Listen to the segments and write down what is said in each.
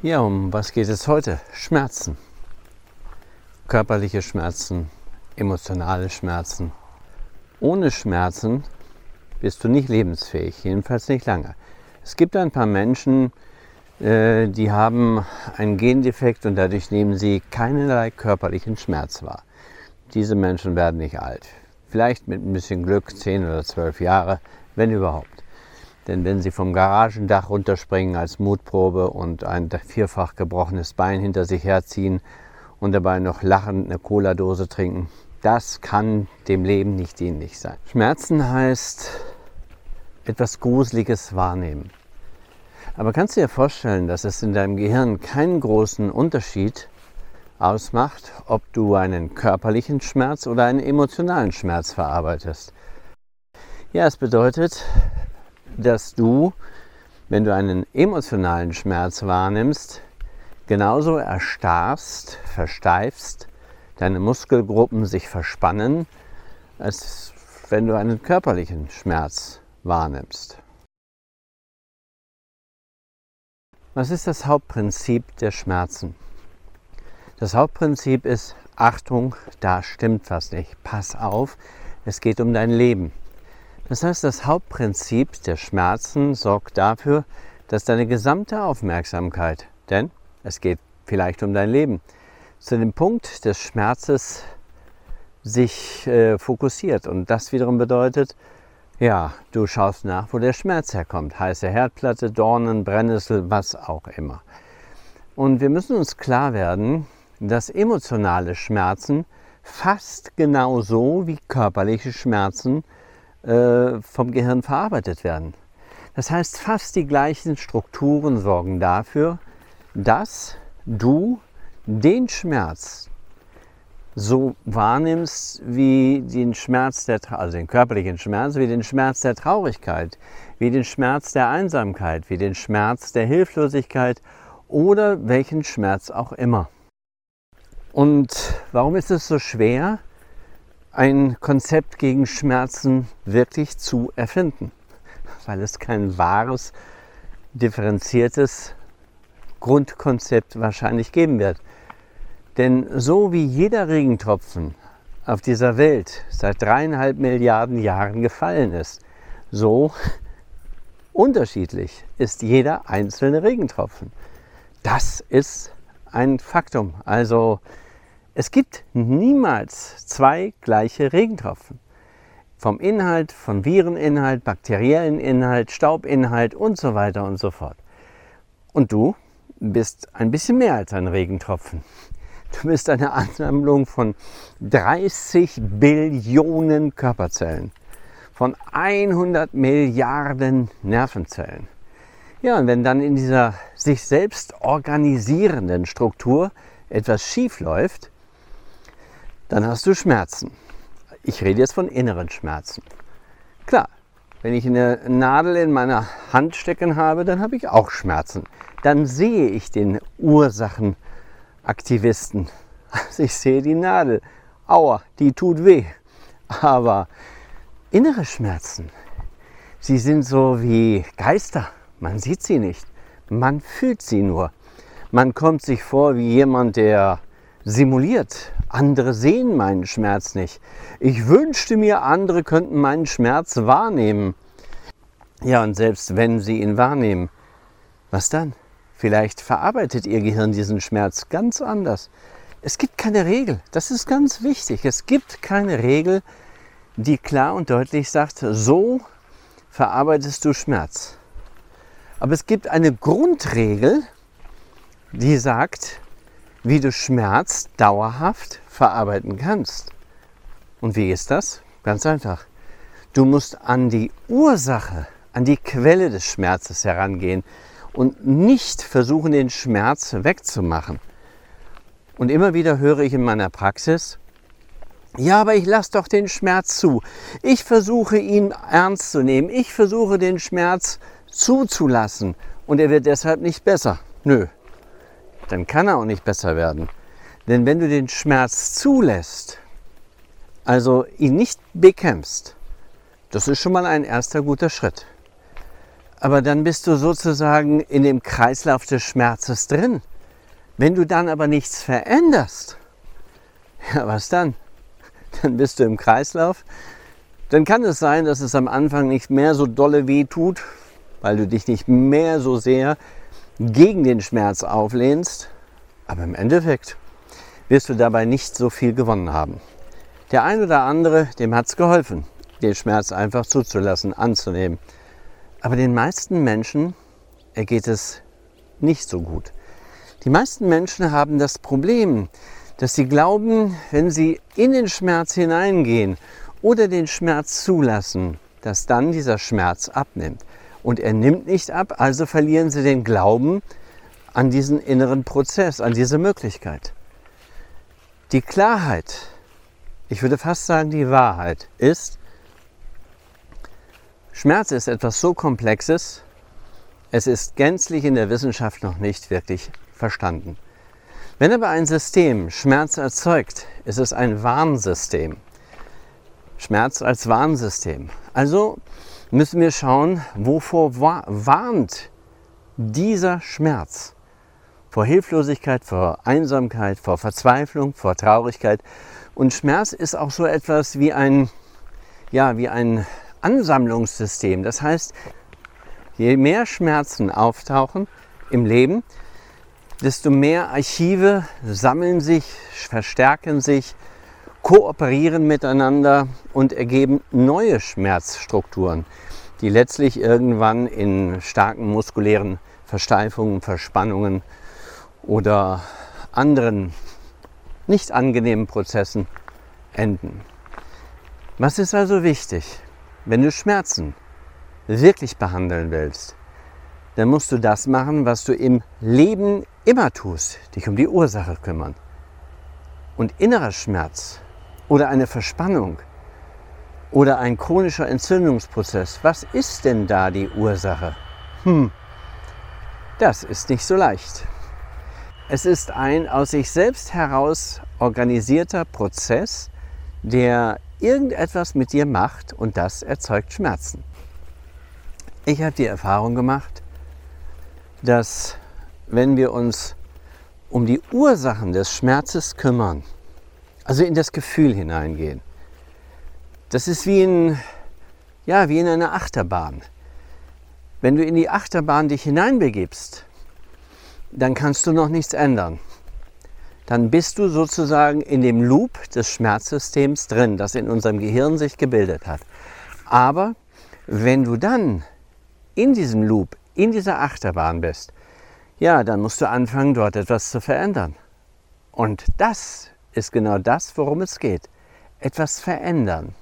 Ja, um was geht es heute? Schmerzen. Körperliche Schmerzen, emotionale Schmerzen. Ohne Schmerzen bist du nicht lebensfähig, jedenfalls nicht lange. Es gibt ein paar Menschen, äh, die haben einen Gendefekt und dadurch nehmen sie keinerlei körperlichen Schmerz wahr. Diese Menschen werden nicht alt. Vielleicht mit ein bisschen Glück 10 oder 12 Jahre, wenn überhaupt. Denn wenn sie vom Garagendach runterspringen als Mutprobe und ein vierfach gebrochenes Bein hinter sich herziehen und dabei noch lachend eine Cola-Dose trinken, das kann dem Leben nicht dienlich sein. Schmerzen heißt etwas Gruseliges wahrnehmen. Aber kannst du dir vorstellen, dass es in deinem Gehirn keinen großen Unterschied ausmacht, ob du einen körperlichen Schmerz oder einen emotionalen Schmerz verarbeitest? Ja, es bedeutet, dass du, wenn du einen emotionalen Schmerz wahrnimmst, genauso erstarrst, versteifst, deine Muskelgruppen sich verspannen, als wenn du einen körperlichen Schmerz wahrnimmst. Was ist das Hauptprinzip der Schmerzen? Das Hauptprinzip ist, Achtung, da stimmt was nicht. Pass auf, es geht um dein Leben. Das heißt, das Hauptprinzip der Schmerzen sorgt dafür, dass deine gesamte Aufmerksamkeit, denn es geht vielleicht um dein Leben, zu dem Punkt des Schmerzes sich äh, fokussiert. Und das wiederum bedeutet, ja, du schaust nach, wo der Schmerz herkommt. Heiße Herdplatte, Dornen, Brennnessel, was auch immer. Und wir müssen uns klar werden, dass emotionale Schmerzen fast genauso wie körperliche Schmerzen äh, vom Gehirn verarbeitet werden. Das heißt, fast die gleichen Strukturen sorgen dafür, dass du den Schmerz so wahrnimmst wie den Schmerz der, also den körperlichen Schmerz, wie den Schmerz der Traurigkeit, wie den Schmerz der Einsamkeit, wie den Schmerz der Hilflosigkeit oder welchen Schmerz auch immer. Und warum ist es so schwer, ein Konzept gegen Schmerzen wirklich zu erfinden, weil es kein wahres, differenziertes Grundkonzept wahrscheinlich geben wird. Denn so wie jeder Regentropfen auf dieser Welt seit dreieinhalb Milliarden Jahren gefallen ist, so unterschiedlich ist jeder einzelne Regentropfen. Das ist ein Faktum. Also es gibt niemals zwei gleiche Regentropfen. Vom Inhalt, von Vireninhalt, bakteriellen Inhalt, Staubinhalt und so weiter und so fort. Und du bist ein bisschen mehr als ein Regentropfen. Du bist eine Ansammlung von 30 Billionen Körperzellen, von 100 Milliarden Nervenzellen. Ja, und wenn dann in dieser sich selbst organisierenden Struktur etwas schief läuft, dann hast du Schmerzen. Ich rede jetzt von inneren Schmerzen. Klar, wenn ich eine Nadel in meiner Hand stecken habe, dann habe ich auch Schmerzen. Dann sehe ich den Ursachenaktivisten. Also ich sehe die Nadel. Aua, die tut weh. Aber innere Schmerzen, sie sind so wie Geister. Man sieht sie nicht. Man fühlt sie nur. Man kommt sich vor wie jemand, der simuliert. Andere sehen meinen Schmerz nicht. Ich wünschte mir, andere könnten meinen Schmerz wahrnehmen. Ja, und selbst wenn sie ihn wahrnehmen, was dann? Vielleicht verarbeitet ihr Gehirn diesen Schmerz ganz anders. Es gibt keine Regel. Das ist ganz wichtig. Es gibt keine Regel, die klar und deutlich sagt, so verarbeitest du Schmerz. Aber es gibt eine Grundregel, die sagt, wie du Schmerz dauerhaft verarbeiten kannst. Und wie ist das? Ganz einfach. Du musst an die Ursache, an die Quelle des Schmerzes herangehen und nicht versuchen, den Schmerz wegzumachen. Und immer wieder höre ich in meiner Praxis, ja, aber ich lasse doch den Schmerz zu. Ich versuche ihn ernst zu nehmen. Ich versuche den Schmerz zuzulassen und er wird deshalb nicht besser. Nö, dann kann er auch nicht besser werden. Denn wenn du den Schmerz zulässt, also ihn nicht bekämpfst, das ist schon mal ein erster guter Schritt. Aber dann bist du sozusagen in dem Kreislauf des Schmerzes drin. Wenn du dann aber nichts veränderst, ja, was dann? Dann bist du im Kreislauf. Dann kann es sein, dass es am Anfang nicht mehr so dolle weh tut, weil du dich nicht mehr so sehr gegen den Schmerz auflehnst. Aber im Endeffekt wirst du dabei nicht so viel gewonnen haben. Der ein oder andere, dem hat es geholfen, den Schmerz einfach zuzulassen, anzunehmen. Aber den meisten Menschen ergeht es nicht so gut. Die meisten Menschen haben das Problem, dass sie glauben, wenn sie in den Schmerz hineingehen oder den Schmerz zulassen, dass dann dieser Schmerz abnimmt. Und er nimmt nicht ab, also verlieren sie den Glauben an diesen inneren Prozess, an diese Möglichkeit. Die Klarheit, ich würde fast sagen die Wahrheit, ist, Schmerz ist etwas so Komplexes, es ist gänzlich in der Wissenschaft noch nicht wirklich verstanden. Wenn aber ein System Schmerz erzeugt, ist es ein Warnsystem. Schmerz als Warnsystem. Also müssen wir schauen, wovor warnt dieser Schmerz? Vor Hilflosigkeit, vor Einsamkeit, vor Verzweiflung, vor Traurigkeit. Und Schmerz ist auch so etwas wie ein, ja, wie ein Ansammlungssystem. Das heißt, je mehr Schmerzen auftauchen im Leben, desto mehr Archive sammeln sich, verstärken sich, kooperieren miteinander und ergeben neue Schmerzstrukturen, die letztlich irgendwann in starken muskulären Versteifungen, Verspannungen oder anderen nicht angenehmen Prozessen enden. Was ist also wichtig? Wenn du Schmerzen wirklich behandeln willst, dann musst du das machen, was du im Leben immer tust, dich um die Ursache kümmern. Und innerer Schmerz oder eine Verspannung oder ein chronischer Entzündungsprozess, was ist denn da die Ursache? Hm, das ist nicht so leicht. Es ist ein aus sich selbst heraus organisierter Prozess, der irgendetwas mit dir macht und das erzeugt Schmerzen. Ich habe die Erfahrung gemacht, dass wenn wir uns um die Ursachen des Schmerzes kümmern, also in das Gefühl hineingehen, das ist wie in, ja, wie in einer Achterbahn. Wenn du in die Achterbahn dich hineinbegibst, dann kannst du noch nichts ändern. Dann bist du sozusagen in dem Loop des Schmerzsystems drin, das in unserem Gehirn sich gebildet hat. Aber wenn du dann in diesem Loop, in dieser Achterbahn bist, ja, dann musst du anfangen, dort etwas zu verändern. Und das ist genau das, worum es geht. Etwas verändern,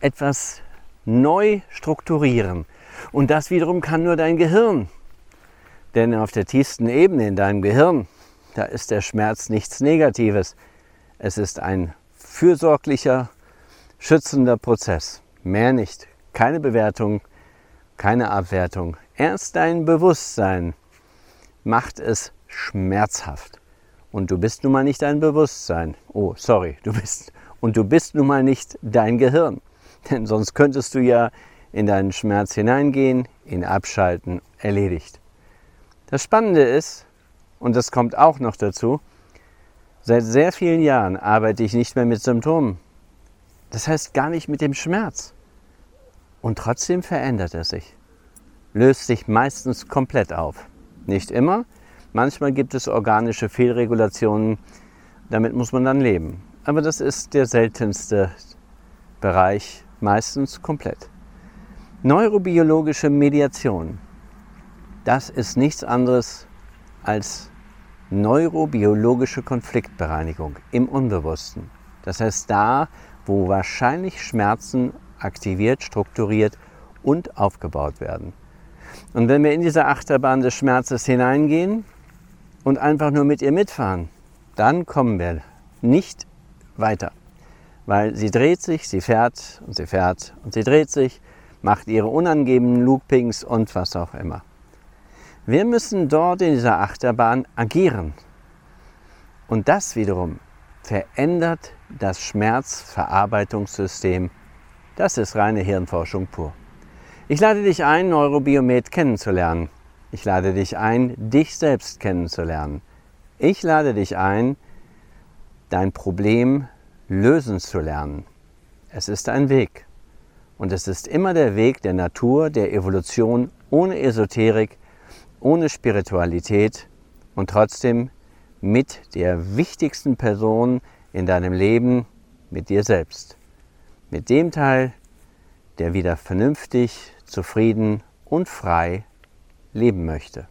etwas neu strukturieren. Und das wiederum kann nur dein Gehirn. Denn auf der tiefsten Ebene in deinem Gehirn, da ist der Schmerz nichts Negatives. Es ist ein fürsorglicher, schützender Prozess. Mehr nicht. Keine Bewertung, keine Abwertung. Erst dein Bewusstsein macht es schmerzhaft. Und du bist nun mal nicht dein Bewusstsein. Oh, sorry, du bist. Und du bist nun mal nicht dein Gehirn. Denn sonst könntest du ja in deinen Schmerz hineingehen, ihn abschalten, erledigt. Das Spannende ist, und das kommt auch noch dazu, seit sehr vielen Jahren arbeite ich nicht mehr mit Symptomen. Das heißt gar nicht mit dem Schmerz. Und trotzdem verändert er sich, löst sich meistens komplett auf. Nicht immer, manchmal gibt es organische Fehlregulationen, damit muss man dann leben. Aber das ist der seltenste Bereich, meistens komplett. Neurobiologische Mediation, das ist nichts anderes als neurobiologische Konfliktbereinigung im Unbewussten. Das heißt da, wo wahrscheinlich Schmerzen aktiviert, strukturiert und aufgebaut werden. Und wenn wir in diese Achterbahn des Schmerzes hineingehen und einfach nur mit ihr mitfahren, dann kommen wir nicht weiter. Weil sie dreht sich, sie fährt und sie fährt und sie dreht sich, macht ihre unangenehmen Loopings und was auch immer. Wir müssen dort in dieser Achterbahn agieren. Und das wiederum verändert das Schmerzverarbeitungssystem das ist reine Hirnforschung pur. Ich lade dich ein, Neurobiomet kennenzulernen. Ich lade dich ein, dich selbst kennenzulernen. Ich lade dich ein, dein Problem lösen zu lernen. Es ist ein Weg. Und es ist immer der Weg der Natur, der Evolution, ohne Esoterik, ohne Spiritualität und trotzdem mit der wichtigsten Person in deinem Leben, mit dir selbst. Mit dem Teil, der wieder vernünftig, zufrieden und frei leben möchte.